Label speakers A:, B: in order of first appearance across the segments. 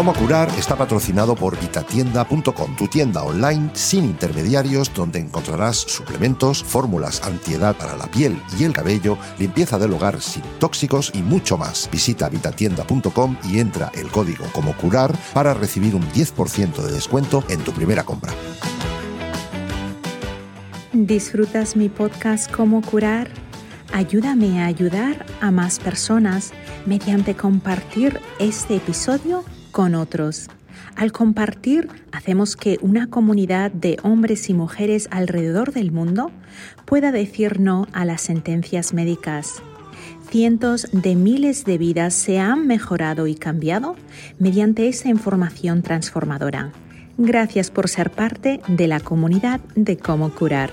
A: Cómo curar está patrocinado por vitatienda.com, tu tienda online sin intermediarios donde encontrarás suplementos, fórmulas antiedad para la piel y el cabello, limpieza del hogar sin tóxicos y mucho más. Visita vitatienda.com y entra el código como curar para recibir un 10% de descuento en tu primera compra.
B: ¿Disfrutas mi podcast Cómo curar? Ayúdame a ayudar a más personas mediante compartir este episodio con otros. Al compartir, hacemos que una comunidad de hombres y mujeres alrededor del mundo pueda decir no a las sentencias médicas. Cientos de miles de vidas se han mejorado y cambiado mediante esa información transformadora. Gracias por ser parte de la comunidad de cómo curar.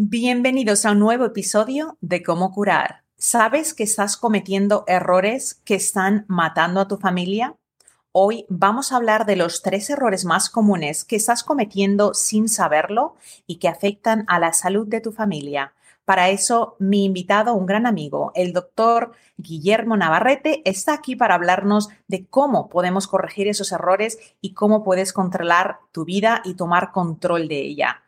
B: Bienvenidos a un nuevo episodio de Cómo curar. ¿Sabes que estás cometiendo errores que están matando a tu familia? Hoy vamos a hablar de los tres errores más comunes que estás cometiendo sin saberlo y que afectan a la salud de tu familia. Para eso, mi invitado, un gran amigo, el doctor Guillermo Navarrete, está aquí para hablarnos de cómo podemos corregir esos errores y cómo puedes controlar tu vida y tomar control de ella.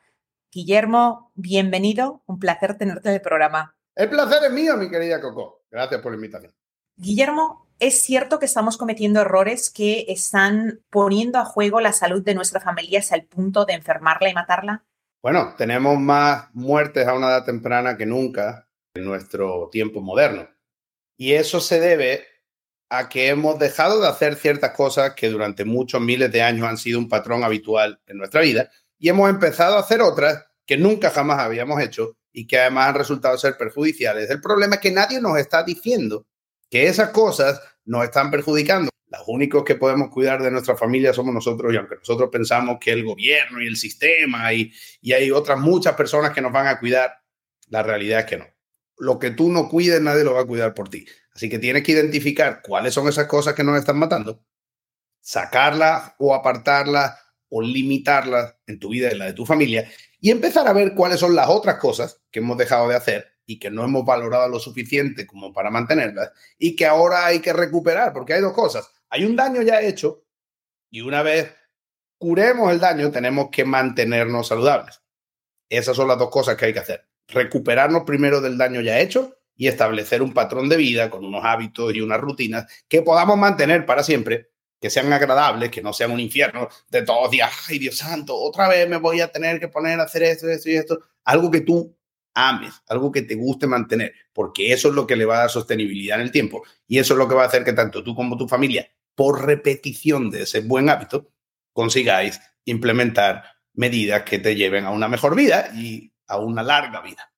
B: Guillermo, bienvenido. Un placer tenerte en el programa.
C: El placer es mío, mi querida Coco. Gracias por la invitación.
B: Guillermo, ¿es cierto que estamos cometiendo errores que están poniendo a juego la salud de nuestra familia hasta el punto de enfermarla y matarla?
C: Bueno, tenemos más muertes a una edad temprana que nunca en nuestro tiempo moderno. Y eso se debe a que hemos dejado de hacer ciertas cosas que durante muchos miles de años han sido un patrón habitual en nuestra vida y hemos empezado a hacer otras que nunca jamás habíamos hecho y que además han resultado ser perjudiciales. El problema es que nadie nos está diciendo que esas cosas nos están perjudicando. Los únicos que podemos cuidar de nuestra familia somos nosotros y aunque nosotros pensamos que el gobierno y el sistema y, y hay otras muchas personas que nos van a cuidar, la realidad es que no. Lo que tú no cuides, nadie lo va a cuidar por ti. Así que tienes que identificar cuáles son esas cosas que nos están matando, sacarlas o apartarlas o limitarlas en tu vida y en la de tu familia y empezar a ver cuáles son las otras cosas que hemos dejado de hacer y que no hemos valorado lo suficiente como para mantenerlas y que ahora hay que recuperar, porque hay dos cosas. Hay un daño ya hecho y una vez curemos el daño tenemos que mantenernos saludables. Esas son las dos cosas que hay que hacer. Recuperarnos primero del daño ya hecho y establecer un patrón de vida con unos hábitos y unas rutinas que podamos mantener para siempre que sean agradables, que no sean un infierno de todos los días, ay Dios santo, otra vez me voy a tener que poner a hacer esto, esto y esto, algo que tú ames, algo que te guste mantener, porque eso es lo que le va a dar sostenibilidad en el tiempo y eso es lo que va a hacer que tanto tú como tu familia, por repetición de ese buen hábito, consigáis implementar medidas que te lleven a una mejor vida y a una larga vida.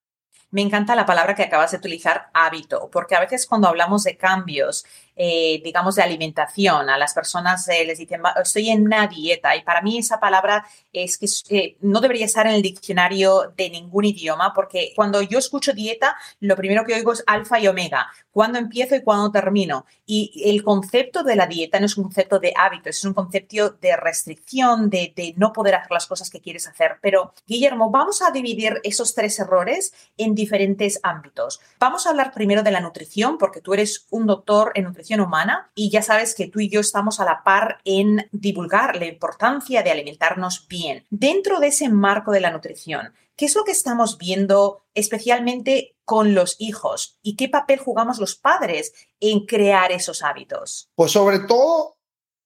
B: Me encanta la palabra que acabas de utilizar, hábito, porque a veces cuando hablamos de cambios eh, digamos, de alimentación. A las personas eh, les dicen, estoy en una dieta y para mí esa palabra es que eh, no debería estar en el diccionario de ningún idioma porque cuando yo escucho dieta, lo primero que oigo es alfa y omega, cuándo empiezo y cuándo termino. Y el concepto de la dieta no es un concepto de hábito, es un concepto de restricción, de, de no poder hacer las cosas que quieres hacer. Pero, Guillermo, vamos a dividir esos tres errores en diferentes ámbitos. Vamos a hablar primero de la nutrición porque tú eres un doctor en nutrición humana y ya sabes que tú y yo estamos a la par en divulgar la importancia de alimentarnos bien. Dentro de ese marco de la nutrición, ¿qué es lo que estamos viendo especialmente con los hijos y qué papel jugamos los padres en crear esos hábitos?
C: Pues sobre todo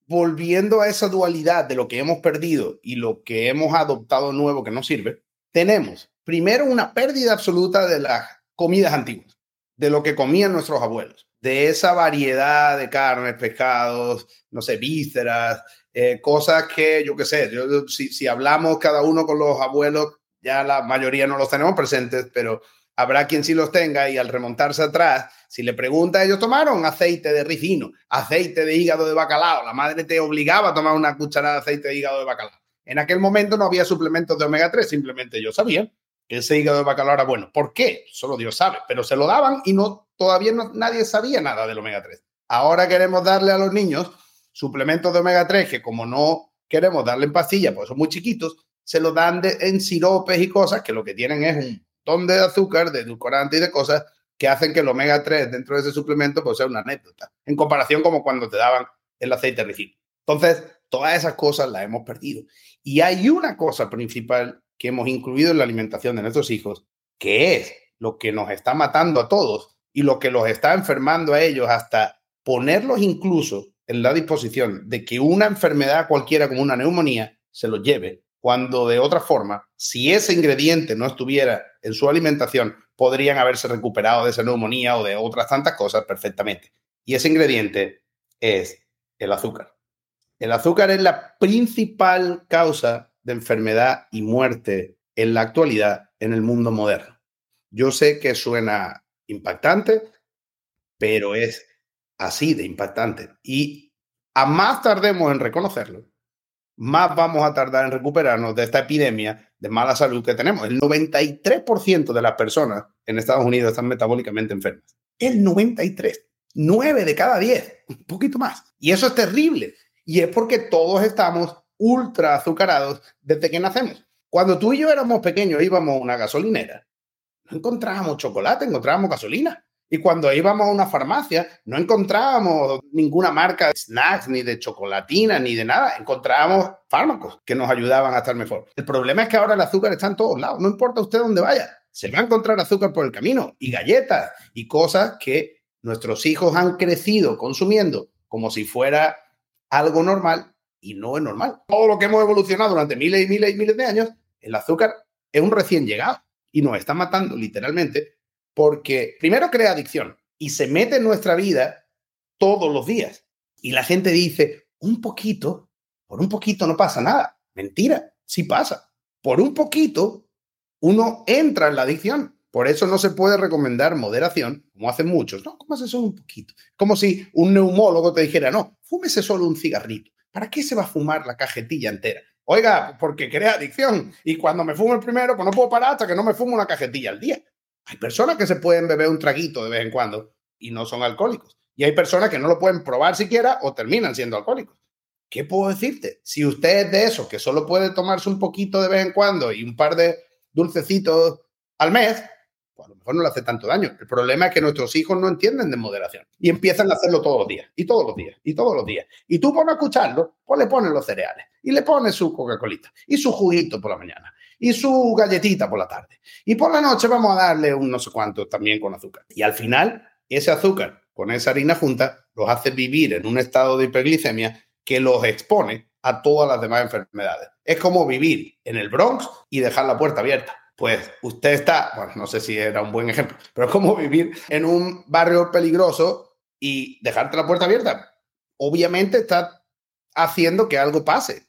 C: volviendo a esa dualidad de lo que hemos perdido y lo que hemos adoptado nuevo que no sirve, tenemos primero una pérdida absoluta de las comidas antiguas, de lo que comían nuestros abuelos de esa variedad de carnes, pescados, no sé, vísceras, eh, cosas que yo qué sé, si, si, hablamos cada uno con los abuelos, ya la mayoría no los tenemos presentes, pero habrá quien sí los tenga y al remontarse atrás, si le pregunta, ellos tomaron aceite de ricino, aceite de hígado de bacalao, la madre te obligaba a tomar una cucharada de aceite de hígado de bacalao. En aquel momento no había suplementos de omega 3, simplemente yo sabía ese hígado de bacalao era bueno. ¿Por qué? Solo Dios sabe, pero se lo daban y no todavía no, nadie sabía nada del omega 3. Ahora queremos darle a los niños suplementos de omega 3 que como no queremos darle en pastillas, pues son muy chiquitos, se lo dan en siropes y cosas que lo que tienen es un montón de azúcar, de edulcorante y de cosas que hacen que el omega 3 dentro de ese suplemento pues sea una anécdota, en comparación como cuando te daban el aceite ricino. Entonces, todas esas cosas las hemos perdido. Y hay una cosa principal que hemos incluido en la alimentación de nuestros hijos, que es lo que nos está matando a todos y lo que los está enfermando a ellos hasta ponerlos incluso en la disposición de que una enfermedad cualquiera como una neumonía se los lleve, cuando de otra forma, si ese ingrediente no estuviera en su alimentación, podrían haberse recuperado de esa neumonía o de otras tantas cosas perfectamente. Y ese ingrediente es el azúcar. El azúcar es la principal causa de enfermedad y muerte en la actualidad en el mundo moderno. Yo sé que suena impactante, pero es así de impactante. Y a más tardemos en reconocerlo, más vamos a tardar en recuperarnos de esta epidemia de mala salud que tenemos. El 93% de las personas en Estados Unidos están metabólicamente enfermas. El 93. 9 de cada 10, un poquito más. Y eso es terrible. Y es porque todos estamos ultra azucarados desde que nacemos. Cuando tú y yo éramos pequeños íbamos a una gasolinera, no encontrábamos chocolate, encontrábamos gasolina. Y cuando íbamos a una farmacia, no encontrábamos ninguna marca de snacks, ni de chocolatina, ni de nada. Encontrábamos fármacos que nos ayudaban a estar mejor. El problema es que ahora el azúcar está en todos lados. No importa usted dónde vaya, se va a encontrar azúcar por el camino y galletas y cosas que nuestros hijos han crecido consumiendo como si fuera algo normal y no es normal. Todo lo que hemos evolucionado durante miles y miles y miles de años, el azúcar es un recién llegado y nos está matando literalmente porque primero crea adicción y se mete en nuestra vida todos los días. Y la gente dice, un poquito, por un poquito no pasa nada. Mentira, sí pasa. Por un poquito uno entra en la adicción. Por eso no se puede recomendar moderación, como hacen muchos. No, cómase solo un poquito. Como si un neumólogo te dijera, no, fúmese solo un cigarrito. ¿Para qué se va a fumar la cajetilla entera? Oiga, porque crea adicción. Y cuando me fumo el primero, pues no puedo parar hasta que no me fumo una cajetilla al día. Hay personas que se pueden beber un traguito de vez en cuando y no son alcohólicos. Y hay personas que no lo pueden probar siquiera o terminan siendo alcohólicos. ¿Qué puedo decirte? Si usted es de esos que solo puede tomarse un poquito de vez en cuando y un par de dulcecitos al mes, pues a lo mejor no le hace tanto daño. El problema es que nuestros hijos no entienden de moderación y empiezan a hacerlo todos los días, y todos los días, y todos los días. Y tú, por no escucharlo, pues le pones los cereales, y le pones su Coca-Cola, y su juguito por la mañana, y su galletita por la tarde. Y por la noche vamos a darle un no sé cuánto también con azúcar. Y al final, ese azúcar con esa harina junta los hace vivir en un estado de hiperglicemia que los expone a todas las demás enfermedades. Es como vivir en el Bronx y dejar la puerta abierta pues usted está, bueno, no sé si era un buen ejemplo, pero es como vivir en un barrio peligroso y dejarte la puerta abierta. Obviamente está haciendo que algo pase,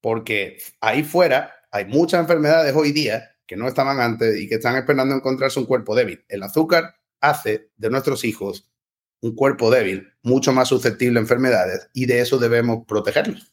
C: porque ahí fuera hay muchas enfermedades hoy día que no estaban antes y que están esperando encontrarse un cuerpo débil. El azúcar hace de nuestros hijos un cuerpo débil, mucho más susceptible a enfermedades y de eso debemos protegerlos.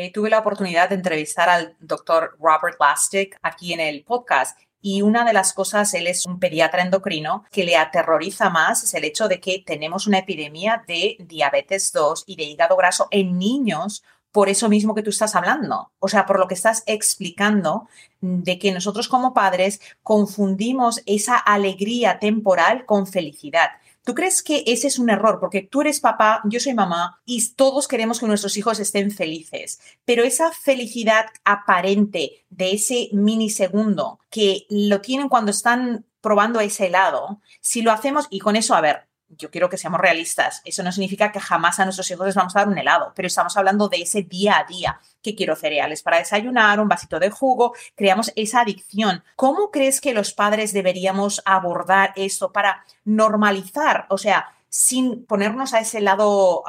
B: Eh, tuve la oportunidad de entrevistar al doctor Robert Lastic aquí en el podcast. Y una de las cosas, él es un pediatra endocrino, que le aterroriza más es el hecho de que tenemos una epidemia de diabetes 2 y de hígado graso en niños por eso mismo que tú estás hablando. O sea, por lo que estás explicando de que nosotros como padres confundimos esa alegría temporal con felicidad. ¿Tú crees que ese es un error? Porque tú eres papá, yo soy mamá y todos queremos que nuestros hijos estén felices, pero esa felicidad aparente de ese minisegundo que lo tienen cuando están probando ese helado, si lo hacemos, y con eso, a ver, yo quiero que seamos realistas. Eso no significa que jamás a nuestros hijos les vamos a dar un helado, pero estamos hablando de ese día a día. que quiero? Cereales para desayunar, un vasito de jugo, creamos esa adicción. ¿Cómo crees que los padres deberíamos abordar esto para normalizar? O sea, sin ponernos a ese lado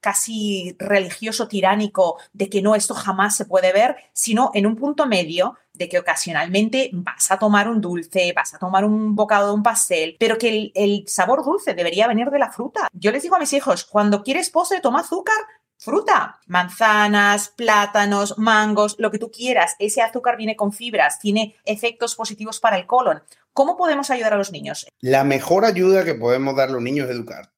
B: casi religioso, tiránico, de que no, esto jamás se puede ver, sino en un punto medio que ocasionalmente vas a tomar un dulce, vas a tomar un bocado de un pastel, pero que el, el sabor dulce debería venir de la fruta. Yo les digo a mis hijos, cuando quieres postre, toma azúcar, fruta, manzanas, plátanos, mangos, lo que tú quieras. Ese azúcar viene con fibras, tiene efectos positivos para el colon. ¿Cómo podemos ayudar a los niños?
C: La mejor ayuda que podemos dar a los niños es educar.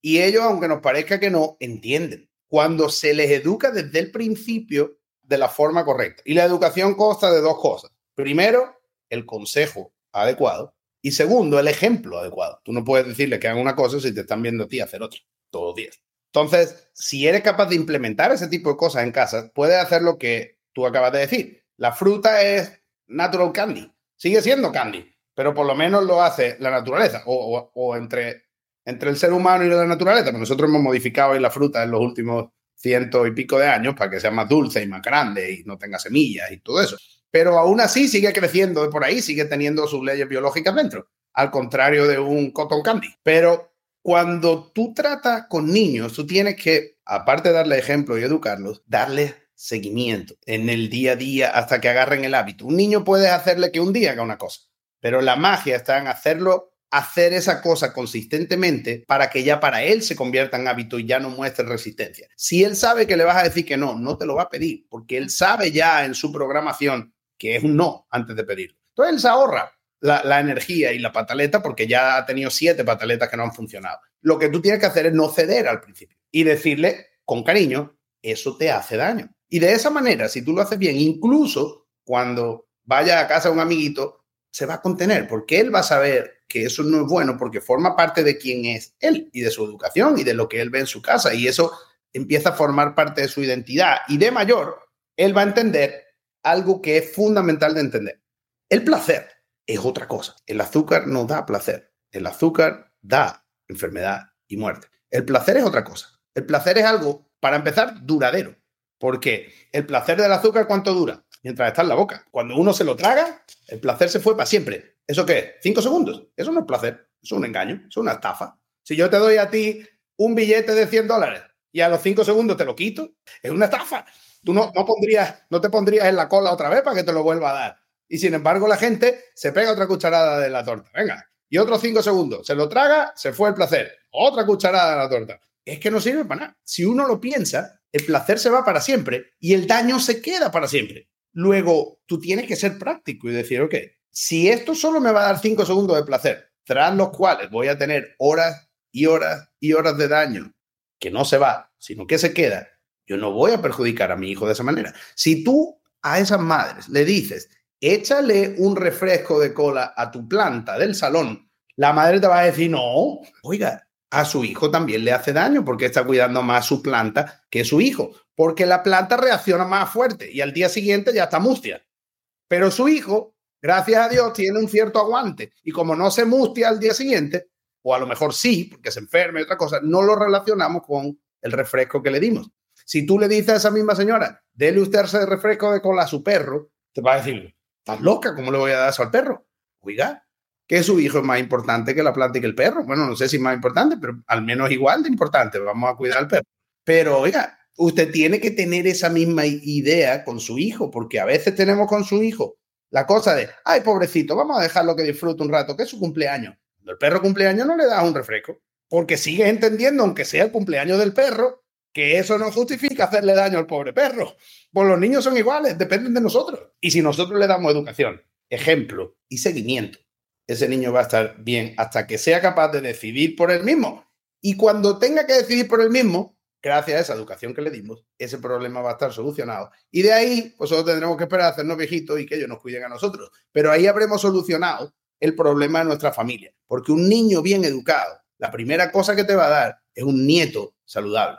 C: Y ellos, aunque nos parezca que no, entienden. Cuando se les educa desde el principio de la forma correcta. Y la educación consta de dos cosas. Primero, el consejo adecuado. Y segundo, el ejemplo adecuado. Tú no puedes decirle que hagan una cosa si te están viendo a ti hacer otra todos los días. Entonces, si eres capaz de implementar ese tipo de cosas en casa, puedes hacer lo que tú acabas de decir. La fruta es natural candy. Sigue siendo candy, pero por lo menos lo hace la naturaleza o, entre, entre el ser humano y la naturaleza. nosotros hemos modificado la fruta en los últimos ciento y pico de años para que sea más dulce y más grande y no tenga semillas y todo eso. Pero aún así sigue creciendo de por ahí, sigue teniendo sus leyes biológicas dentro, al contrario de un cotton candy. Pero cuando tú tratas con niños, tú tienes que, aparte de darle ejemplo y educarlos, darles seguimiento en el día a día hasta que agarren el hábito. Un niño puede hacerle que un día haga una cosa, pero la magia está en hacerlo hacer esa cosa consistentemente para que ya para él se convierta en hábito y ya no muestre resistencia. Si él sabe que le vas a decir que no, no te lo va a pedir, porque él sabe ya en su programación que es un no antes de pedirlo. Entonces él se ahorra la, energía y la pataleta porque ya ha tenido siete pataletas que no han funcionado. Lo que tú tienes que hacer es no ceder al principio y decirle con cariño, eso te hace daño. Y de esa manera, si tú lo haces bien, incluso cuando vaya a casa un amiguito, se va a contener porque él va a saber que eso no es bueno porque forma parte de quién es él y de su educación y de lo que él ve en su casa y eso empieza a formar parte de su identidad y de mayor, él va a entender algo que es fundamental de entender. El placer es otra cosa. El azúcar no da placer. El azúcar da enfermedad y muerte. El placer es otra cosa. El placer es algo, para empezar, duradero. Porque el placer del azúcar, ¿cuánto dura? mientras está en la boca. Cuando uno se lo traga, el placer se fue para siempre. ¿Eso qué? ¿Cinco segundos? Eso no es placer, es un engaño, es una estafa. Si yo te doy a ti un billete de 100 dólares y a los cinco segundos te lo quito, es una estafa. Tú no, no, pondrías, no te pondrías en la cola otra vez para que te lo vuelva a dar. Y sin embargo, la gente se pega otra cucharada de la torta. Venga, y otros cinco segundos. Se lo traga, se fue el placer. Otra cucharada de la torta. Es que no sirve para nada. Si uno lo piensa, el placer se va para siempre y el daño se queda para siempre. Luego, tú tienes que ser práctico y decir, ok, si esto solo me va a dar cinco segundos de placer, tras los cuales voy a tener horas y horas y horas de daño, que no se va, sino que se queda, yo no voy a perjudicar a mi hijo de esa manera. Si tú a esas madres le dices, échale un refresco de cola a tu planta del salón, la madre te va a decir, no, oiga, a su hijo también le hace daño porque está cuidando más su planta que su hijo porque la planta reacciona más fuerte y al día siguiente ya está mustia. Pero su hijo, gracias a Dios, tiene un cierto aguante y como no se mustia al día siguiente, o a lo mejor sí, porque se enferma y otra cosa, no lo relacionamos con el refresco que le dimos. Si tú le dices a esa misma señora, déle usted ese refresco de cola a su perro, te va a decir, estás loca, ¿cómo le voy a dar eso al perro? Oiga, que su hijo es más importante que la planta y que el perro. Bueno, no sé si más importante, pero al menos igual de importante. Vamos a cuidar al perro. Pero, oiga, usted tiene que tener esa misma idea con su hijo, porque a veces tenemos con su hijo la cosa de, ay, pobrecito, vamos a dejarlo que disfrute un rato, que es su cumpleaños. Cuando el perro cumpleaños no le das un refresco, porque sigue entendiendo, aunque sea el cumpleaños del perro, que eso no justifica hacerle daño al pobre perro. Pues los niños son iguales, dependen de nosotros. Y si nosotros le damos educación, ejemplo y seguimiento, ese niño va a estar bien hasta que sea capaz de decidir por él mismo. Y cuando tenga que decidir por él mismo, gracias a esa educación que le dimos, ese problema va a estar solucionado. Y de ahí, pues solo tendremos que esperar a hacernos viejitos y que ellos nos cuiden a nosotros. Pero ahí habremos solucionado el problema de nuestra familia. Porque un niño bien educado la primera cosa que te va a dar es un nieto saludable.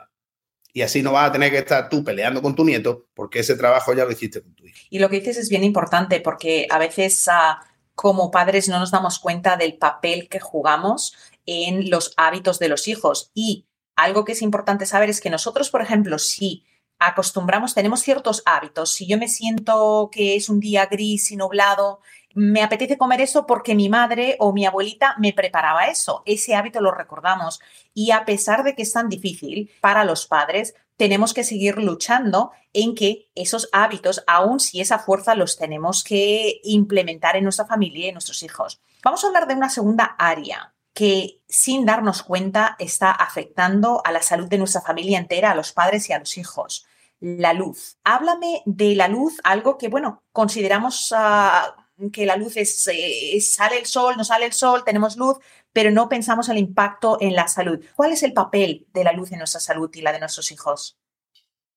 C: Y así no vas a tener que estar tú peleando con tu nieto porque ese trabajo ya lo hiciste con tu hijo.
B: Y lo que dices es bien importante porque a veces ah, como padres no nos damos cuenta del papel que jugamos en los hábitos de los hijos. Y algo que es importante saber es que nosotros, por ejemplo, si acostumbramos, tenemos ciertos hábitos, si yo me siento que es un día gris y nublado, me apetece comer eso porque mi madre o mi abuelita me preparaba eso. Ese hábito lo recordamos. Y a pesar de que es tan difícil para los padres, tenemos que seguir luchando en que esos hábitos, aun si esa fuerza los tenemos que implementar en nuestra familia y en nuestros hijos. Vamos a hablar de una segunda área que sin darnos cuenta está afectando a la salud de nuestra familia entera, a los padres y a los hijos. La luz. Háblame de la luz, algo que, bueno, consideramos... Uh, que la luz es, eh, sale el sol, no sale el sol, tenemos luz, pero no pensamos el impacto en la salud. ¿Cuál es el papel de la luz en nuestra salud y la de nuestros hijos?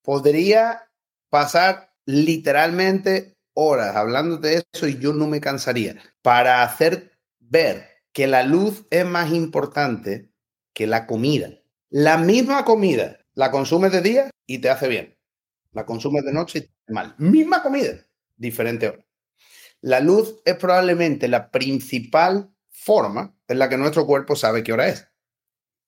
C: Podría pasar literalmente horas hablando de eso y yo no me cansaría para hacer ver que la luz es más importante que la comida. La misma comida la consumes de día y te hace bien. La consumes de noche y te hace mal. Misma comida, diferente hora. La luz es probablemente la principal forma en la que nuestro cuerpo sabe qué hora es.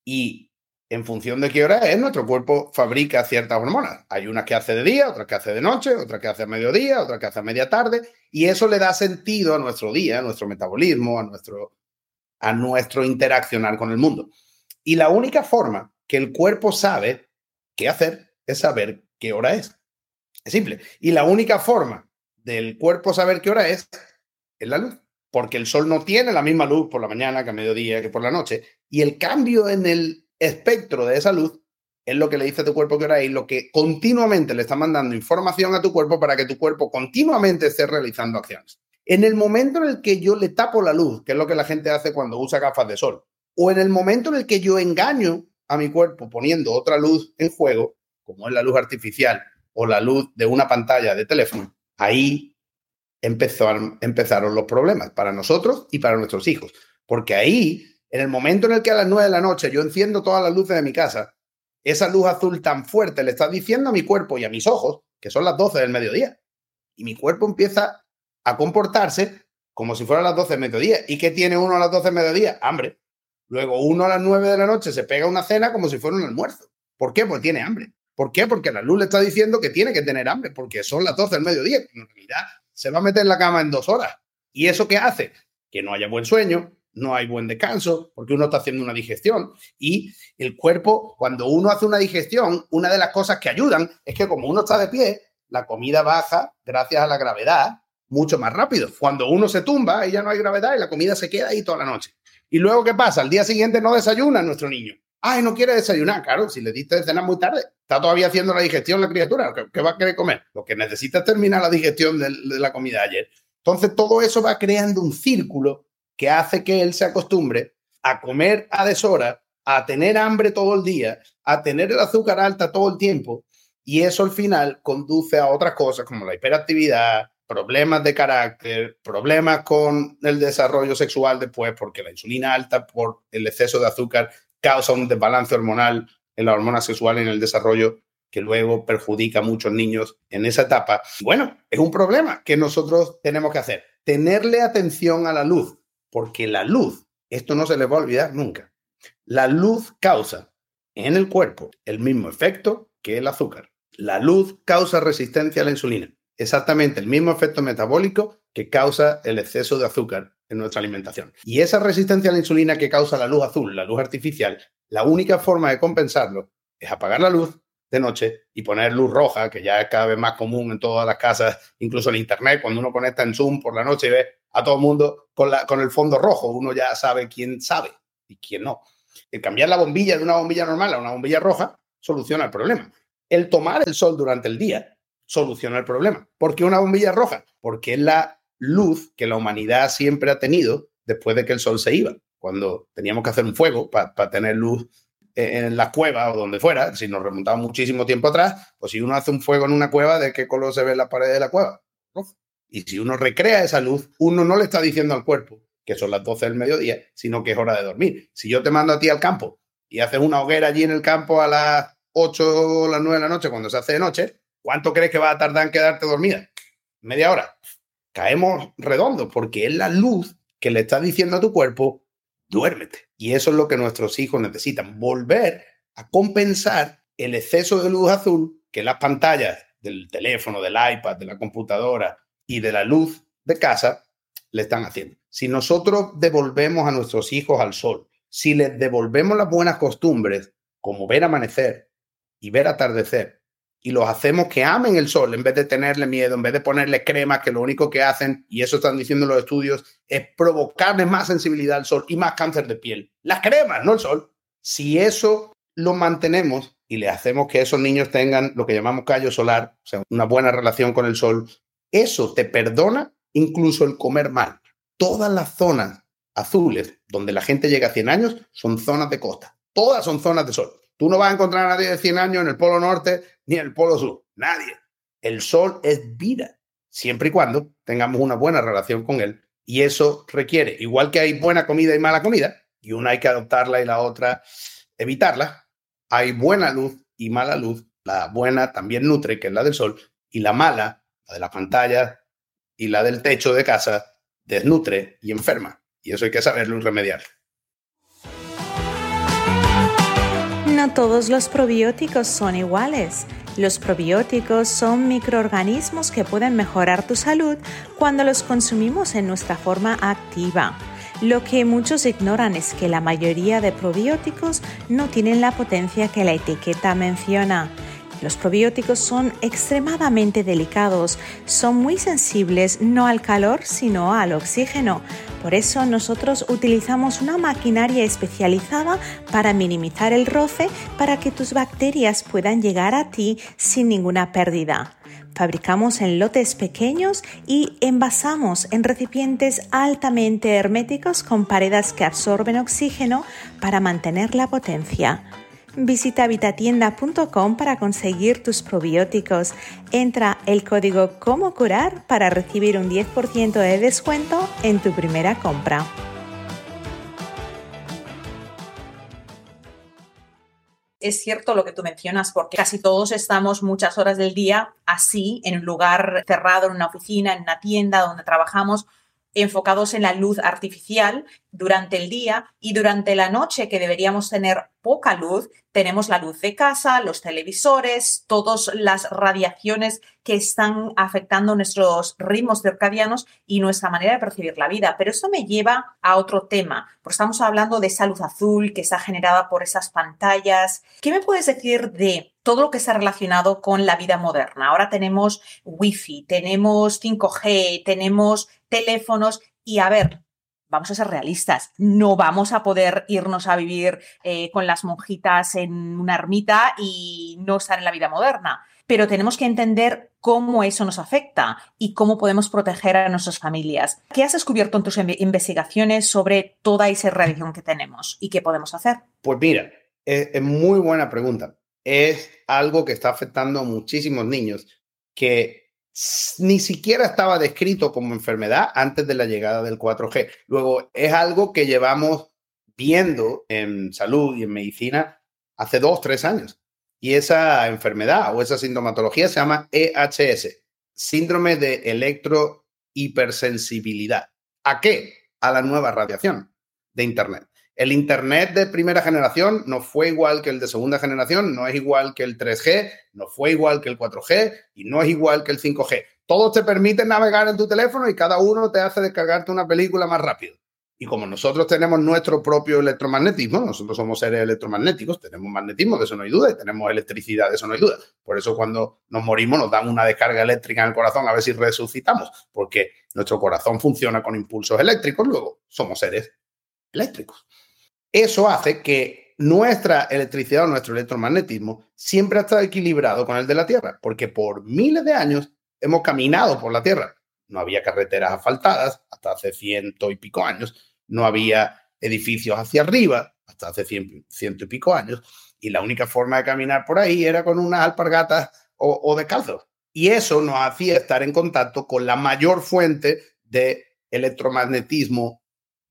C: Y en función de qué hora es, nuestro cuerpo fabrica ciertas hormonas. Hay unas que hace de día, otras que hace de noche, otras que hace a mediodía, otras que hace a media tarde, y eso le da sentido a nuestro día, a nuestro metabolismo, a nuestro, a nuestro interaccionar con el mundo. Y la única forma que el cuerpo sabe qué hacer es saber qué hora es. Es simple. Y la única forma del cuerpo saber qué hora es, es la luz. Porque el sol no tiene la misma luz por la mañana que a mediodía que por la noche. Y el cambio en el espectro de esa luz es lo que le dice a tu cuerpo qué hora es y lo que continuamente le está mandando información a tu cuerpo para que tu cuerpo continuamente esté realizando acciones. En el momento en el que yo le tapo la luz, que es lo que la gente hace cuando usa gafas de sol, o en el momento en el que yo engaño a mi cuerpo poniendo otra luz en juego, como es la luz artificial o la luz de una pantalla de teléfono, ahí empezaron, los problemas para nosotros y para nuestros hijos. Porque ahí, en el momento en el que a las nueve de la noche yo enciendo todas las luces de mi casa, esa luz azul tan fuerte le está diciendo a mi cuerpo y a mis ojos que son las 12 del mediodía. Y mi cuerpo empieza a comportarse como si fueran las 12 del mediodía. ¿Y qué tiene uno a las 12 del mediodía? Hambre. Luego uno a las 9 de la noche se pega una cena como si fuera un almuerzo. ¿Por qué? Pues tiene hambre. ¿Por qué? Porque la luz le está diciendo que tiene que tener hambre, porque son las 12 del mediodía. En realidad se va a meter en la cama en dos horas. ¿Y eso qué hace? Que no haya buen sueño, no hay buen descanso, porque uno está haciendo una digestión. Y el cuerpo, cuando uno hace una digestión, una de las cosas que ayudan es que como uno está de pie, la comida baja gracias a la gravedad mucho más rápido. Cuando uno se tumba, y ya no hay gravedad y la comida se queda ahí toda la noche. Y luego, ¿qué pasa? Al día siguiente no desayuna nuestro niño. Ay, no quiere desayunar. Claro, si le diste de cenar muy tarde, está todavía haciendo la digestión la criatura. ¿Qué, va a querer comer? Lo que necesita es terminar la digestión de, la comida ayer. Entonces, todo eso va creando un círculo que hace que él se acostumbre a comer a deshora, a tener hambre todo el día, a tener el azúcar alta todo el tiempo. Y eso al final conduce a otras cosas como la hiperactividad, problemas de carácter, problemas con el desarrollo sexual después, porque la insulina alta por el exceso de azúcar causa un desbalance hormonal en la hormona sexual en el desarrollo que luego perjudica a muchos niños en esa etapa. Bueno, es un problema que nosotros tenemos que hacer. Tenerle atención a la luz, porque la luz, esto no se le va a olvidar nunca, la luz causa en el cuerpo el mismo efecto que el azúcar. La luz causa resistencia a la insulina, exactamente el mismo efecto metabólico que causa el exceso de azúcar en nuestra alimentación. Y esa resistencia a la insulina que causa la luz azul, la luz artificial, la única forma de compensarlo es apagar la luz de noche y poner luz roja, que ya es cada vez más común en todas las casas, incluso en Internet, cuando uno conecta en Zoom por la noche y ve a todo el mundo con, la, con el fondo rojo, uno ya sabe quién sabe y quién no. El cambiar la bombilla de una bombilla normal a una bombilla roja soluciona el problema. El tomar el sol durante el día soluciona el problema. ¿Por qué una bombilla roja? Porque es la luz que la humanidad siempre ha tenido después de que el sol se iba. Cuando teníamos que hacer un fuego para tener luz en la cueva o donde fuera, si nos remontamos muchísimo tiempo atrás, pues si uno hace un fuego en una cueva, ¿de qué color se ve la pared de la cueva? Y si uno recrea esa luz, uno no le está diciendo al cuerpo que son las 12 del mediodía, sino que es hora de dormir. Si yo te mando a ti al campo y haces una hoguera allí en el campo a las 8 o las 9 de la noche cuando se hace de noche, ¿cuánto crees que va a tardar en quedarte dormida? Media hora. Caemos redondos porque es la luz que le está diciendo a tu cuerpo, duérmete. Y eso es lo que nuestros hijos necesitan, volver a compensar el exceso de luz azul que las pantallas del teléfono, del iPad, de la computadora y de la luz de casa le están haciendo. Si nosotros devolvemos a nuestros hijos al sol, si les devolvemos las buenas costumbres, como ver amanecer y ver atardecer, y los hacemos que amen el sol en vez de tenerle miedo, en vez de ponerle cremas que lo único que hacen, y eso están diciendo los estudios, es provocarles más sensibilidad al sol y más cáncer de piel. Las cremas, no el sol. Si eso lo mantenemos y le hacemos que esos niños tengan lo que llamamos callo solar, o sea, una buena relación con el sol, eso te perdona incluso el comer mal. Todas las zonas azules donde la gente llega a 100 años son zonas de costa. Todas son zonas de sol. Tú no vas a encontrar a nadie de 100 años en el Polo Norte ni en el Polo Sur. Nadie. El sol es vida, siempre y cuando tengamos una buena relación con él. Y eso requiere, igual que hay buena comida y mala comida, y una hay que adoptarla y la otra evitarla, hay buena luz y mala luz. La buena también nutre, que es la del sol, y la mala, la de la pantalla y la del techo de casa, desnutre y enferma. Y eso hay que saberlo y remediar.
D: No todos los probióticos son iguales. Los probióticos son microorganismos que pueden mejorar tu salud cuando los consumimos en nuestra forma activa. Lo que muchos ignoran es que la mayoría de probióticos no tienen la potencia que la etiqueta menciona. Los probióticos son extremadamente delicados, son muy sensibles no al calor sino al oxígeno. Por eso nosotros utilizamos una maquinaria especializada para minimizar el roce para que tus bacterias puedan llegar a ti sin ninguna pérdida. Fabricamos en lotes pequeños y envasamos en recipientes altamente herméticos con paredes que absorben oxígeno para mantener la potencia. Visita vitatienda.com para conseguir tus probióticos. Entra el código Como Curar para recibir un 10% de descuento en tu primera compra.
B: es cierto lo que tú mencionas, porque casi todos estamos muchas horas del día así, en un lugar cerrado, en una oficina, en una tienda donde trabajamos, enfocados en la luz artificial durante el día y durante la noche que deberíamos tener poca luz, tenemos la luz de casa, los televisores, todas las radiaciones que están afectando nuestros ritmos circadianos y nuestra manera de percibir la vida. Pero eso me lleva a otro tema, porque estamos hablando de esa luz azul que está generada por esas pantallas. ¿Qué me puedes decir de todo lo que está relacionado con la vida moderna? Ahora tenemos Wi-Fi, tenemos 5G, tenemos teléfonos y a ver, vamos a ser realistas, no vamos a poder irnos a vivir eh, con las monjitas en una ermita y no estar en la vida moderna. Pero tenemos que entender cómo eso nos afecta y cómo podemos proteger a nuestras familias. ¿Qué has descubierto en tus investigaciones sobre toda esa religión que tenemos y qué podemos hacer?
C: Pues mira, es muy buena pregunta. Es algo que está afectando a muchísimos niños que ni siquiera estaba descrito como enfermedad antes de la llegada del 4G. Luego, es algo que llevamos viendo en salud y en medicina hace dos, tres años. Y esa enfermedad o esa sintomatología se llama EHS, síndrome de electrohipersensibilidad. ¿A qué? A la nueva radiación de Internet. El Internet de primera generación no fue igual que el de segunda generación, no es igual que el 3G, no fue igual que el 4G y no es igual que el 5G. Todos te permiten navegar en tu teléfono y cada uno te hace descargarte una película más rápido. Y como nosotros tenemos nuestro propio electromagnetismo, nosotros somos seres electromagnéticos, tenemos magnetismo, de eso no hay duda, y tenemos electricidad, de eso no hay duda. Por eso cuando nos morimos nos dan una descarga eléctrica en el corazón a ver si resucitamos, porque nuestro corazón funciona con impulsos eléctricos, luego somos seres eléctricos. Eso hace que nuestra electricidad o nuestro electromagnetismo siempre ha estado equilibrado con el de la Tierra, porque por miles de años hemos caminado por la Tierra. No había carreteras asfaltadas hasta hace ciento y pico años, no había edificios hacia arriba hasta hace ciento y pico años, y la única forma de caminar por ahí era con unas alpargatas o, o descalzos. Y eso nos hacía estar en contacto con la mayor fuente de electromagnetismo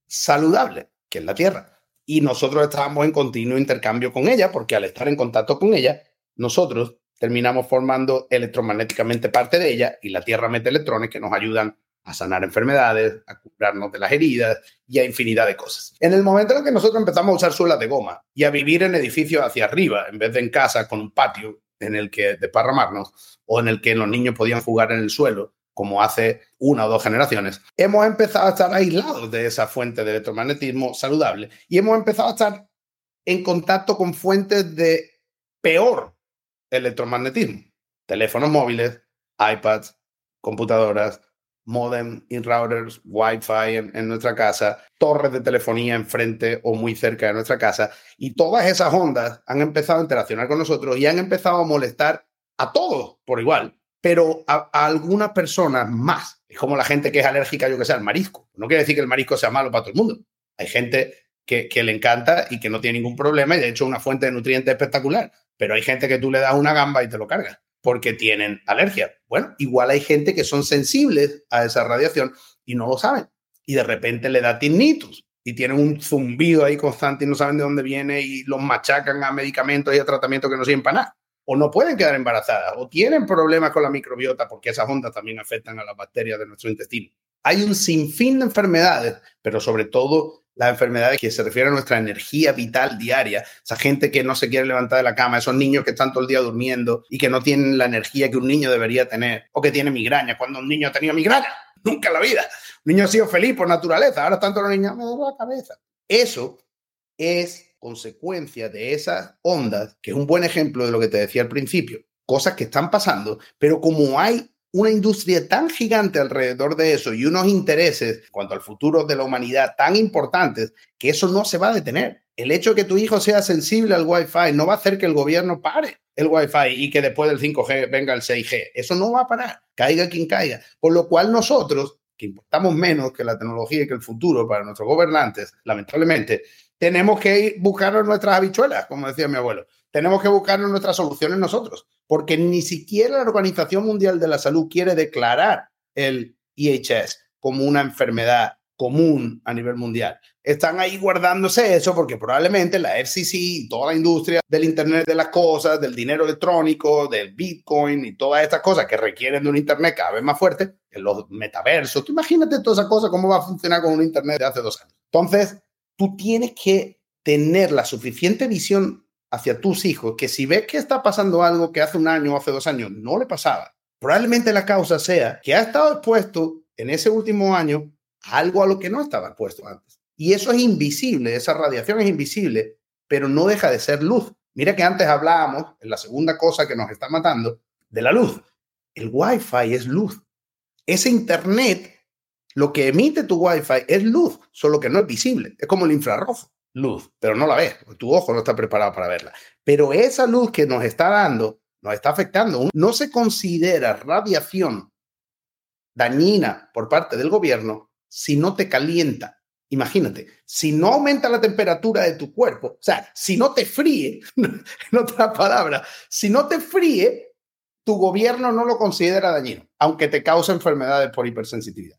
C: saludable, que es la Tierra. Y nosotros estábamos en continuo intercambio con ella, porque al estar en contacto con ella, nosotros terminamos formando electromagnéticamente parte de ella y la Tierra mete electrones que nos ayudan a sanar enfermedades, a curarnos de las heridas y a infinidad de cosas. En el momento en que nosotros empezamos a usar suelas de goma y a vivir en edificios hacia arriba, en vez de en casa con un patio en el que desparramarnos o en el que los niños podían jugar en el suelo, como hace una o dos generaciones, hemos empezado a estar aislados de esa fuente de electromagnetismo saludable y hemos empezado a estar en contacto con fuentes de peor electromagnetismo. Teléfonos móviles, iPads, computadoras, modem y routers, Wi-Fi en, en, nuestra casa, torres de telefonía enfrente o muy cerca de nuestra casa. Y todas esas ondas han empezado a interaccionar con nosotros y han empezado a molestar a todos por igual, pero a, a algunas personas más. Es como la gente que es alérgica, yo que sé, al marisco. No quiere decir que el marisco sea malo para todo el mundo. Hay gente que, le encanta y que no tiene ningún problema y de hecho es una fuente de nutrientes espectacular. Pero hay gente que tú le das una gamba y te lo cargas porque tienen alergia. Bueno, igual hay gente que son sensibles a esa radiación y no lo saben. Y de repente le da tinnitus y tienen un zumbido ahí constante y no saben de dónde viene y los machacan a medicamentos y a tratamientos que no sirven para nada. O no pueden quedar embarazadas o tienen problemas con la microbiota porque esas ondas también afectan a las bacterias de nuestro intestino. Hay un sinfín de enfermedades, pero sobre todo las enfermedades que se refieren a nuestra energía vital diaria, esa gente que no se quiere levantar de la cama, esos niños que están todo el día durmiendo y que no tienen la energía que un niño debería tener, o que tiene migraña, cuando un niño ha tenido migraña, nunca en la vida. Un niño ha sido feliz por naturaleza, ahora tanto los niños me duele la cabeza. Eso es consecuencia de esas ondas, que es un buen ejemplo de lo que te decía al principio, cosas que están pasando, pero como hay una industria tan gigante alrededor de eso y unos intereses cuanto al futuro de la humanidad tan importantes que eso no se va a detener. El hecho de que tu hijo sea sensible al Wi-Fi no va a hacer que el gobierno pare el Wi-Fi y que después del 5G venga el 6G. Eso no va a parar, caiga quien caiga. Por lo cual nosotros, que importamos menos que la tecnología y que el futuro para nuestros gobernantes, lamentablemente, tenemos que buscar nuestras habichuelas, como decía mi abuelo. Tenemos que buscar nuestras soluciones nosotros porque ni siquiera la Organización Mundial de la Salud quiere declarar el IHS como una enfermedad común a nivel mundial. Están ahí guardándose eso porque probablemente la FCC y toda la industria del Internet de las cosas, del dinero electrónico, del Bitcoin y todas estas cosas que requieren de un Internet cada vez más fuerte, en los metaversos, tú imagínate toda esa cosa, cómo va a funcionar con un Internet de hace dos años. Entonces, tú tienes que tener la suficiente visión hacia tus hijos que si ves que está pasando algo que hace un año o hace dos años no le pasaba, probablemente la causa sea que ha estado expuesto en ese último año algo a lo que no estaba expuesto antes. Y eso es invisible, esa radiación es invisible, pero no deja de ser luz. Mira que antes hablábamos, en la segunda cosa que nos está matando, de la luz. El Wi-Fi es luz. Ese Internet, lo que emite tu Wi-Fi es luz, solo que no es visible. Es como el infrarrojo luz, pero no la ves, tu ojo no está preparado para verla. Pero esa luz que nos está dando, nos está afectando, no se considera radiación dañina por parte del gobierno si no te calienta. Imagínate, si no aumenta la temperatura de tu cuerpo, o sea, si no te fríe, en otra palabra, si no te fríe, tu gobierno no lo considera dañino, aunque te cause enfermedades por hipersensitividad.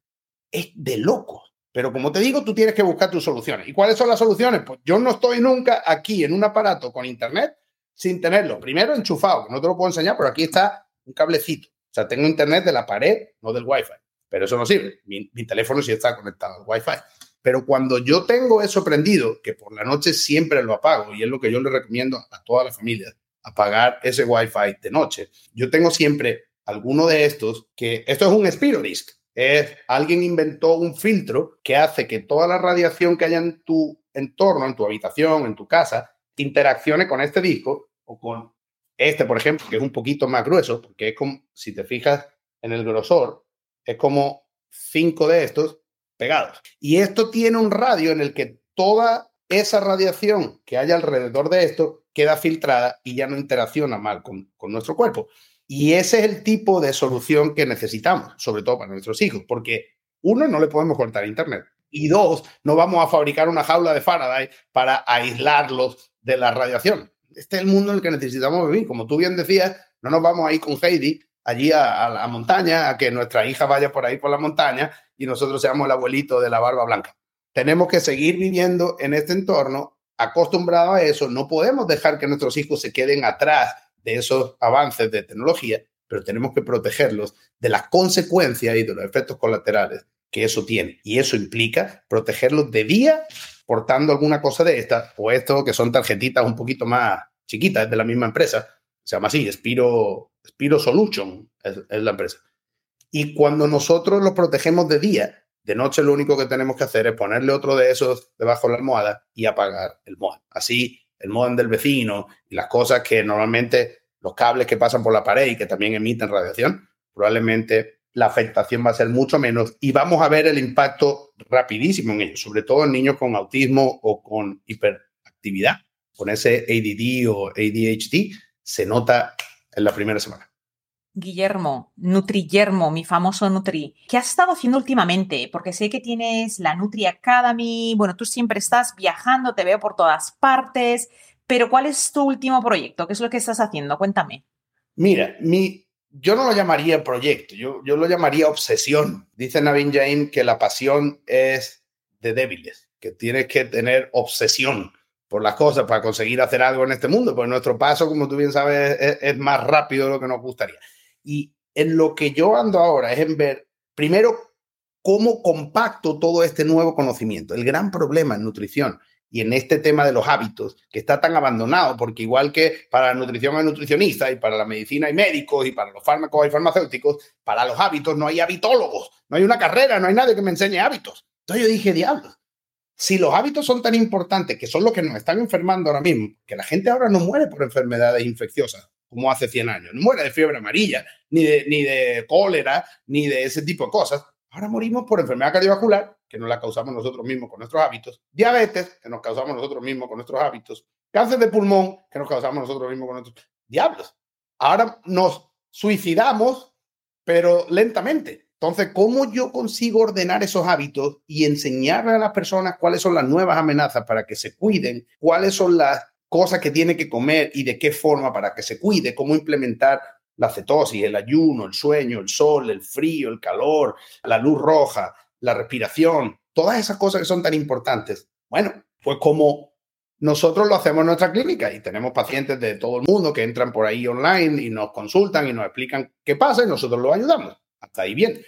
C: Es de loco. Pero como te digo, tú tienes que buscar tus soluciones. ¿Y cuáles son las soluciones? Pues yo no estoy nunca aquí en un aparato con internet sin tenerlo. Primero enchufado, no te lo puedo enseñar, pero aquí está un cablecito. O sea, tengo internet de la pared, no del Wi-Fi. Pero eso no sirve. Mi, teléfono sí está conectado al Wi-Fi. Pero cuando yo tengo eso prendido, que por la noche siempre lo apago, y es lo que yo le recomiendo a toda la familia, apagar ese Wi-Fi de noche, yo tengo siempre alguno de estos que, esto es un Spiro Disk, es alguien inventó un filtro que hace que toda la radiación que haya en tu entorno, en tu habitación, en tu casa, interaccione con este disco o con este, por ejemplo, que es un poquito más grueso, porque es como, si te fijas en el grosor, es como cinco de estos pegados. Y esto tiene un radio en el que toda esa radiación que haya alrededor de esto queda filtrada y ya no interacciona mal con, con nuestro cuerpo. Y ese es el tipo de solución que necesitamos, sobre todo para nuestros hijos, porque uno, no le podemos cortar internet. Y dos, no vamos a fabricar una jaula de Faraday para aislarlos de la radiación. Este es el mundo en el que necesitamos vivir. Como tú bien decías, no nos vamos a ir con Heidi allí a, la montaña, a que nuestra hija vaya por ahí por la montaña y nosotros seamos el abuelito de la barba blanca. tenemos que seguir viviendo en este entorno acostumbrado a eso. No podemos dejar que nuestros hijos se queden atrás de esos avances de tecnología, pero tenemos que protegerlos de las consecuencias y de los efectos colaterales que eso tiene. Y eso implica protegerlos de día portando alguna cosa de esta o esto que son tarjetitas un poquito más chiquitas de la misma empresa. Se llama así, Spiro, Spiro Solution es, es la empresa. Y cuando nosotros los protegemos de día, de noche lo único que tenemos que hacer es ponerle otro de esos debajo de la almohada y apagar el modem. Así, el modem del vecino y las cosas que normalmente los cables que pasan por la pared y que también emiten radiación, probablemente la afectación va a ser mucho menos y vamos a ver el impacto rapidísimo en ellos, sobre todo en niños con autismo o con hiperactividad. Con ese ADD o ADHD se nota en la primera semana.
B: Guillermo, Nutrillermo, mi famoso Nutri, ¿qué has estado haciendo últimamente? Porque sé que tienes la Nutri Academy, bueno, tú siempre estás viajando, te veo por todas partes, pero ¿cuál es tu último proyecto? ¿Qué es lo que estás haciendo? Cuéntame.
C: Mira, mi, yo no lo llamaría proyecto, yo, yo lo llamaría obsesión. Dice Navin Jain que la pasión es de débiles, que tienes que tener obsesión por las cosas para conseguir hacer algo en este mundo, pues nuestro paso, como tú bien sabes, es, más rápido de lo que nos gustaría. Y en lo que yo ando ahora es en ver, primero, cómo compacto todo este nuevo conocimiento. El gran problema en nutrición y en este tema de los hábitos, que está tan abandonado, porque igual que para la nutrición hay nutricionistas y para la medicina hay médicos y para los fármacos hay farmacéuticos, para los hábitos no hay habitólogos, no hay una carrera, no hay nadie que me enseñe hábitos. Entonces yo dije, diablos, si los hábitos son tan importantes, que son los que nos están enfermando ahora mismo, que la gente ahora no muere por enfermedades infecciosas, como hace 100 años. No muere de fiebre amarilla, ni de, ni de cólera, ni de ese tipo de cosas. Ahora morimos por enfermedad cardiovascular, que nos la causamos nosotros mismos con nuestros hábitos, diabetes, que nos causamos nosotros mismos con nuestros hábitos, cáncer de pulmón, que nos causamos nosotros mismos con nuestros diablos. Ahora nos suicidamos, pero lentamente. Entonces, ¿cómo yo consigo ordenar esos hábitos y enseñarle a las personas cuáles son las nuevas amenazas para que se cuiden, cuáles son las cosas que tiene que comer y de qué forma para que se cuide, cómo implementar la cetosis, el ayuno, el sueño, el sol, el frío, el calor, la luz roja, la respiración, todas esas cosas que son tan importantes. Bueno, pues como nosotros lo hacemos en nuestra clínica y tenemos pacientes de todo el mundo que entran por ahí online y nos consultan y nos explican qué pasa y nosotros los ayudamos. Hasta ahí bien.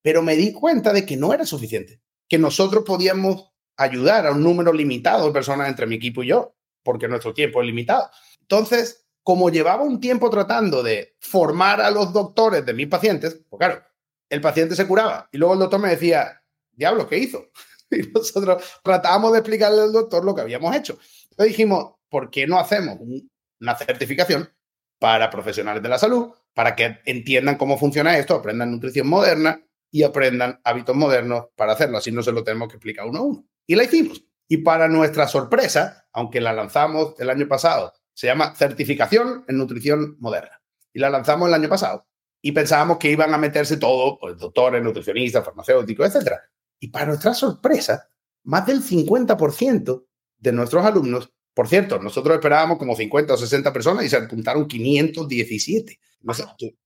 C: Pero me di cuenta de que no era suficiente, que nosotros podíamos ayudar a un número limitado de personas entre mi equipo y yo porque nuestro tiempo es limitado. Entonces, como llevaba un tiempo tratando de formar a los doctores de mis pacientes, pues claro, el paciente se curaba y luego el doctor me decía, diablo, ¿qué hizo? Y nosotros tratábamos de explicarle al doctor lo que habíamos hecho. Entonces dijimos, ¿por qué no hacemos una certificación para profesionales de la salud, para que entiendan cómo funciona esto, aprendan nutrición moderna y aprendan hábitos modernos para hacerlo? Así no se lo tenemos que explicar uno a uno. Y la hicimos. Y para nuestra sorpresa, aunque la lanzamos el año pasado, se llama Certificación en Nutrición Moderna. Y la lanzamos el año pasado. Y pensábamos que iban a meterse todos, pues, doctores, nutricionistas, farmacéuticos, etc. Y para nuestra sorpresa, más del 50% de nuestros alumnos, por cierto, nosotros esperábamos como 50 o 60 personas y se apuntaron 517.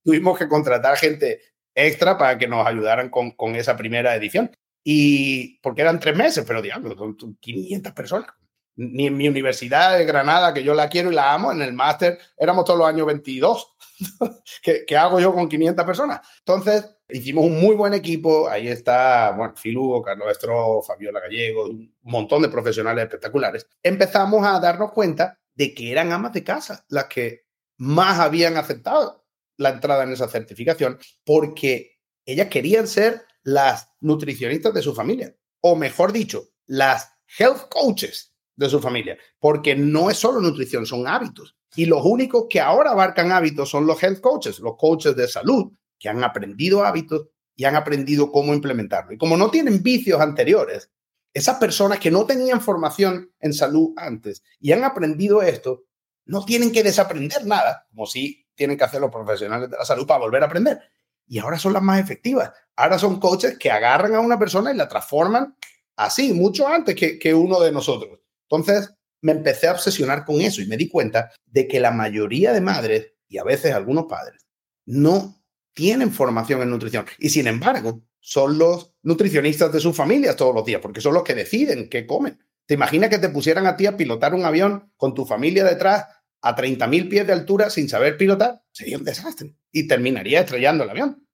C: Tuvimos que contratar gente extra para que nos ayudaran con, con esa primera edición. Y porque eran tres meses, pero digamos, son 500 personas. Ni en mi universidad de Granada, que yo la quiero y la amo, en el máster éramos todos los años 22. ¿Qué, hago yo con 500 personas? Entonces, hicimos un muy buen equipo. Ahí está, bueno, Filugo, Carlos Estro, Fabiola Gallego, un montón de profesionales espectaculares. Empezamos a darnos cuenta de que eran amas de casa las que más habían aceptado la entrada en esa certificación porque ellas querían ser las nutricionistas de su familia, o mejor dicho, las health coaches de su familia, porque no es solo nutrición, son hábitos. Y los únicos que ahora abarcan hábitos son los health coaches, los coaches de salud, que han aprendido hábitos y han aprendido cómo implementarlo. Y como no tienen vicios anteriores, esas personas que no tenían formación en salud antes y han aprendido esto, no tienen que desaprender nada, como si tienen que hacer los profesionales de la salud para volver a aprender y ahora son las más efectivas. Ahora son coaches que agarran a una persona y la transforman así, mucho antes que, que uno de nosotros. Entonces, me empecé a obsesionar con eso y me di cuenta de que la mayoría de madres y a veces algunos padres no tienen formación en nutrición y sin embargo son los nutricionistas de sus familias todos los días, porque son los que deciden qué comen. ¿Te imaginas que te pusieran a ti a pilotar un avión con tu familia detrás a 30.000 pies de altura sin saber pilotar? Sería un desastre y terminaría estrellando el avión.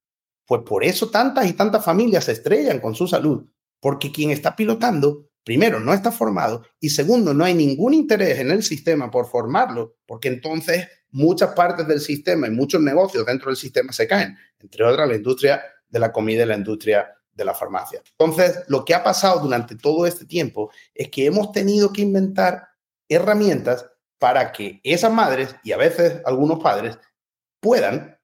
C: Pues por eso tantas y tantas familias se estrellan con su salud, porque quien está pilotando, primero, no está formado y segundo, no hay ningún interés en el sistema por formarlo, porque entonces muchas partes del sistema y muchos negocios dentro del sistema se caen, entre otras la industria de la comida y la industria de la farmacia. Entonces, lo que ha pasado durante todo este tiempo es que hemos tenido que inventar herramientas para que esas madres y a veces algunos padres puedan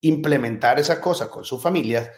C: implementar esas cosas con sus familias,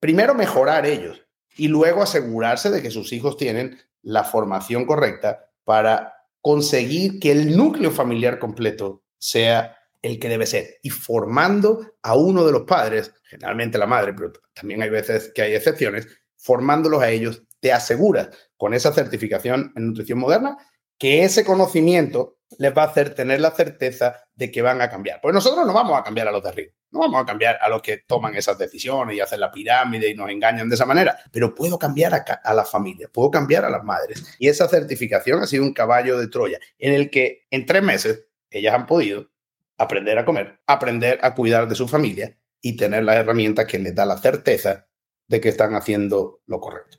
C: primero mejorar ellos y luego asegurarse de que sus hijos tienen la formación correcta para conseguir que el núcleo familiar completo sea el que debe ser. Y formando a uno de los padres, generalmente la madre, pero también hay veces que hay excepciones, formándolos a ellos, te aseguras con esa certificación en nutrición moderna que ese conocimiento les va a hacer tener la certeza de que van a cambiar. Pues nosotros no vamos a cambiar a los de arriba, no vamos a cambiar a los que toman esas decisiones y hacen la pirámide y nos engañan de esa manera, pero puedo cambiar a, a las familias, puedo cambiar a las madres. Y esa certificación ha sido un caballo de Troya en el que en tres meses ellas han podido aprender a comer, aprender a cuidar de su familia y tener la herramienta que les da la certeza de que están haciendo lo correcto.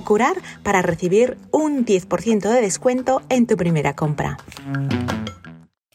D: curar para recibir un 10% de descuento en tu primera compra.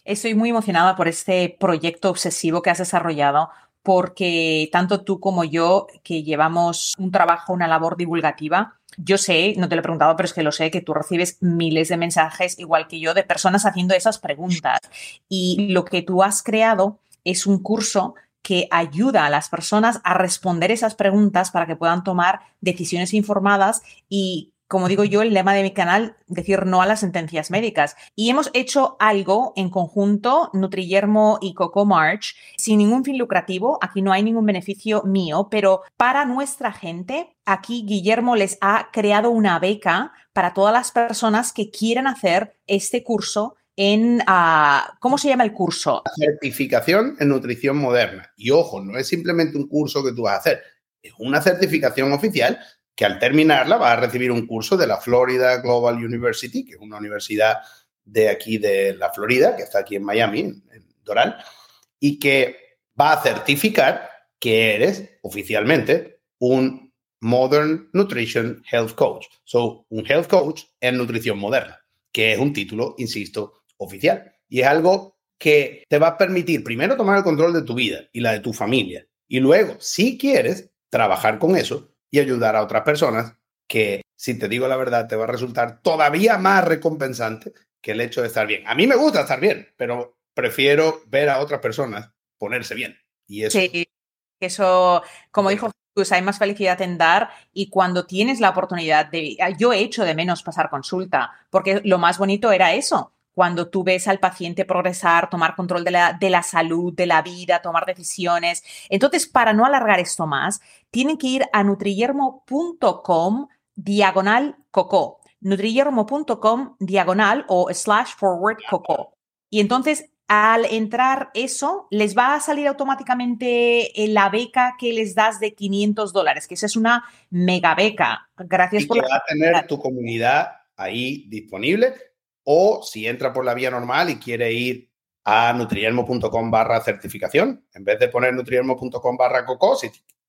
B: Estoy muy emocionada por este proyecto obsesivo que has desarrollado porque tanto tú como yo, que llevamos un trabajo, una labor divulgativa, yo sé, no te lo he preguntado, pero es que lo sé, que tú recibes miles de mensajes, igual que yo, de personas haciendo esas preguntas. Y lo que tú has creado es un curso que ayuda a las personas a responder esas preguntas para que puedan tomar decisiones informadas y como digo yo, el lema de mi canal, decir no a las sentencias médicas. Y hemos hecho algo en conjunto, Nutrillermo y Coco March, sin ningún fin lucrativo. Aquí no hay ningún beneficio mío, pero para nuestra gente, aquí Guillermo les ha creado una beca para todas las personas que quieran hacer este curso en, ah, ¿cómo se llama el curso?
C: Certificación en nutrición moderna. Y ojo, no es simplemente un curso que tú vas a hacer, es una certificación oficial que al terminarla vas a recibir un curso de la Florida Global University, que es una universidad de aquí de la Florida, que está aquí en Miami, en Doral, y que va a certificar que eres oficialmente un Modern Nutrition Health Coach. So, un Health Coach en nutrición moderna, que es un título, insisto, oficial. Y es algo que te va a permitir primero tomar el control de tu vida y la de tu familia. Y luego, si quieres, trabajar con eso y ayudar a otras personas que, si te digo la verdad, te va a resultar todavía más recompensante que el hecho de estar bien. A mí me gusta estar bien, pero prefiero ver a otras personas ponerse bien. Y eso.
B: Eso, como dijo pues hay más felicidad en dar y cuando tienes la oportunidad de... Yo he hecho de menos pasar consulta, porque lo más bonito era eso, cuando tú ves al paciente progresar, tomar control de la, de la salud, de la vida, tomar decisiones. Entonces, para no alargar esto más, tienen que ir a nutrillermo.com diagonal coco. Nutrillermo.com diagonal o slash forward coco. Y entonces al entrar eso, les va a salir automáticamente eh, la beca que les das de 500 dólares, que esa es una mega beca. Gracias
C: y por que va a tener tu comunidad ahí disponible o si entra por la vía normal y quiere ir a nutriermo.com barra certificación, en vez de poner nutriermo.com barra coco,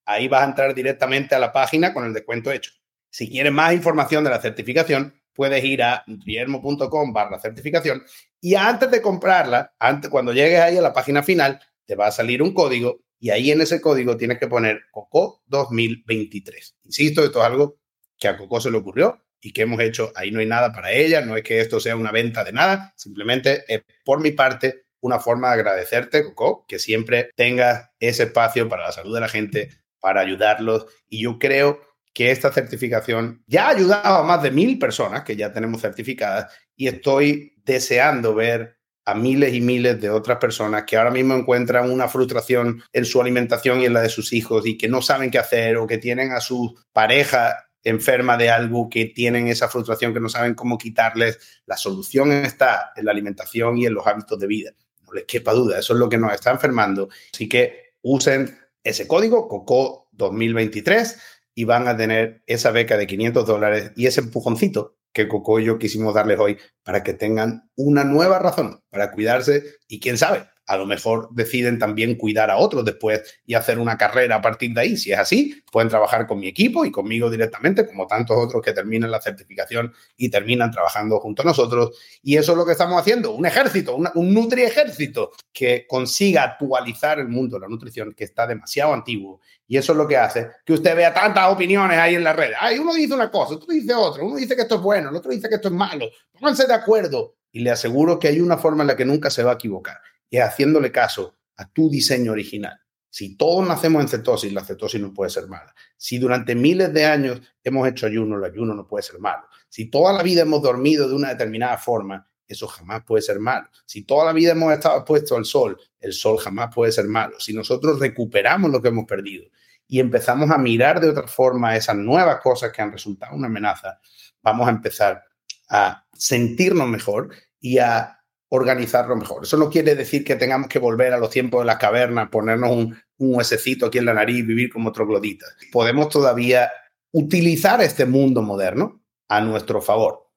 C: ahí vas a entrar directamente a la página con el descuento hecho. Si quieres más información de la certificación, puedes ir a nutriermo.com barra certificación y antes de comprarla, antes, cuando llegues ahí a la página final, te va a salir un código y ahí en ese código tienes que poner COCO 2023. Insisto, esto es algo que a Coco se le ocurrió y que hemos hecho, ahí no hay nada para ella, no es que esto sea una venta de nada, simplemente es por mi parte una forma de agradecerte, Coco, que siempre tengas ese espacio para la salud de la gente, para ayudarlos. Y yo creo que esta certificación ya ha ayudado a más de mil personas que ya tenemos certificadas y estoy deseando ver a miles y miles de otras personas que ahora mismo encuentran una frustración en su alimentación y en la de sus hijos y que no saben qué hacer o que tienen a su pareja enferma de algo, que tienen esa frustración, que no saben cómo quitarles. La solución está en la alimentación y en los hábitos de vida. No les quepa duda, eso es lo que nos está enfermando. Así que usen ese código, COCO 2023, y van a tener esa beca de 500 dólares y ese empujoncito que Coco y yo quisimos darles hoy para que tengan una nueva razón para cuidarse y quién sabe, a lo mejor deciden también cuidar a otros después y hacer una carrera a partir de ahí. Si es así, pueden trabajar con mi equipo y conmigo directamente, como tantos otros que terminan la certificación y terminan trabajando junto a nosotros. Y eso es lo que estamos haciendo, un ejército, un nutri ejército que consiga actualizar el mundo de la nutrición que está demasiado antiguo. Y eso es lo que hace que usted vea tantas opiniones ahí en la red. Ay, uno dice una cosa, otro dice otra, uno dice que esto es bueno, el otro dice que esto es malo. Pónganse de acuerdo. Y le aseguro que hay una forma en la que nunca se va a equivocar y haciéndole caso a tu diseño original. Si todos nacemos en cetosis, la cetosis no puede ser mala. Si durante miles de años hemos hecho ayuno, el ayuno no puede ser malo. Si toda la vida hemos dormido de una determinada forma, eso jamás puede ser malo. Si toda la vida hemos estado expuestos al sol, el sol jamás puede ser malo. Si nosotros recuperamos lo que hemos perdido y empezamos a mirar de otra forma esas nuevas cosas que han resultado una amenaza, vamos a empezar a sentirnos mejor y a organizarlo mejor. Eso no quiere decir que tengamos que volver a los tiempos de las cavernas, ponernos un, un huesecito aquí en la nariz, vivir como trogloditas. Podemos todavía utilizar este mundo moderno a nuestro favor.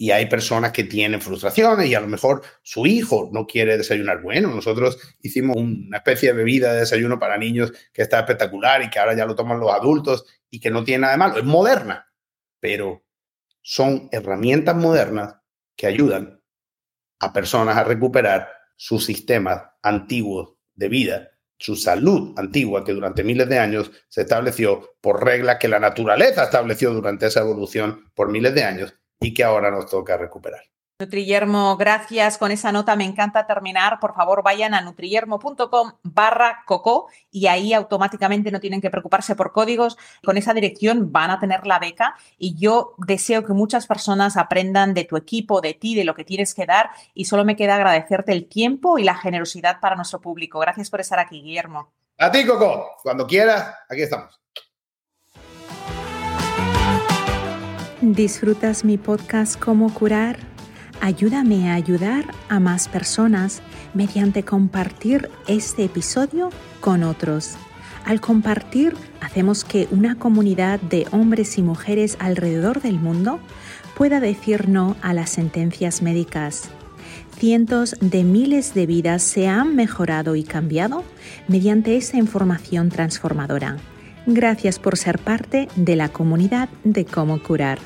C: Y hay personas que tienen frustraciones y a lo mejor su hijo no quiere desayunar bueno. Nosotros hicimos una especie de bebida de desayuno para niños que está espectacular y que ahora ya lo toman los adultos y que no tiene nada de malo. Es moderna, pero son herramientas modernas que ayudan a personas a recuperar sus sistemas antiguos de vida, su salud antigua que durante miles de años se estableció por reglas que la naturaleza estableció durante esa evolución por miles de años y que ahora nos toca recuperar.
B: Nutriyermo, gracias. Con esa nota me encanta terminar. Por favor, vayan a nutriyermo.com barra coco y ahí automáticamente no tienen que preocuparse por códigos. Con esa dirección van a tener la beca y yo deseo que muchas personas aprendan de tu equipo, de ti, de lo que tienes que dar y solo me queda agradecerte el tiempo y la generosidad para nuestro público. Gracias por estar aquí, Guillermo.
C: A ti, Coco. Cuando quieras, aquí estamos.
D: ¿Disfrutas mi podcast Cómo curar? Ayúdame a ayudar a más personas mediante compartir este episodio con otros. Al compartir, hacemos que una comunidad de hombres y mujeres alrededor del mundo pueda decir no a las sentencias médicas. Cientos de miles de vidas se han mejorado y cambiado mediante esa información transformadora. Gracias por ser parte de la comunidad de cómo curar.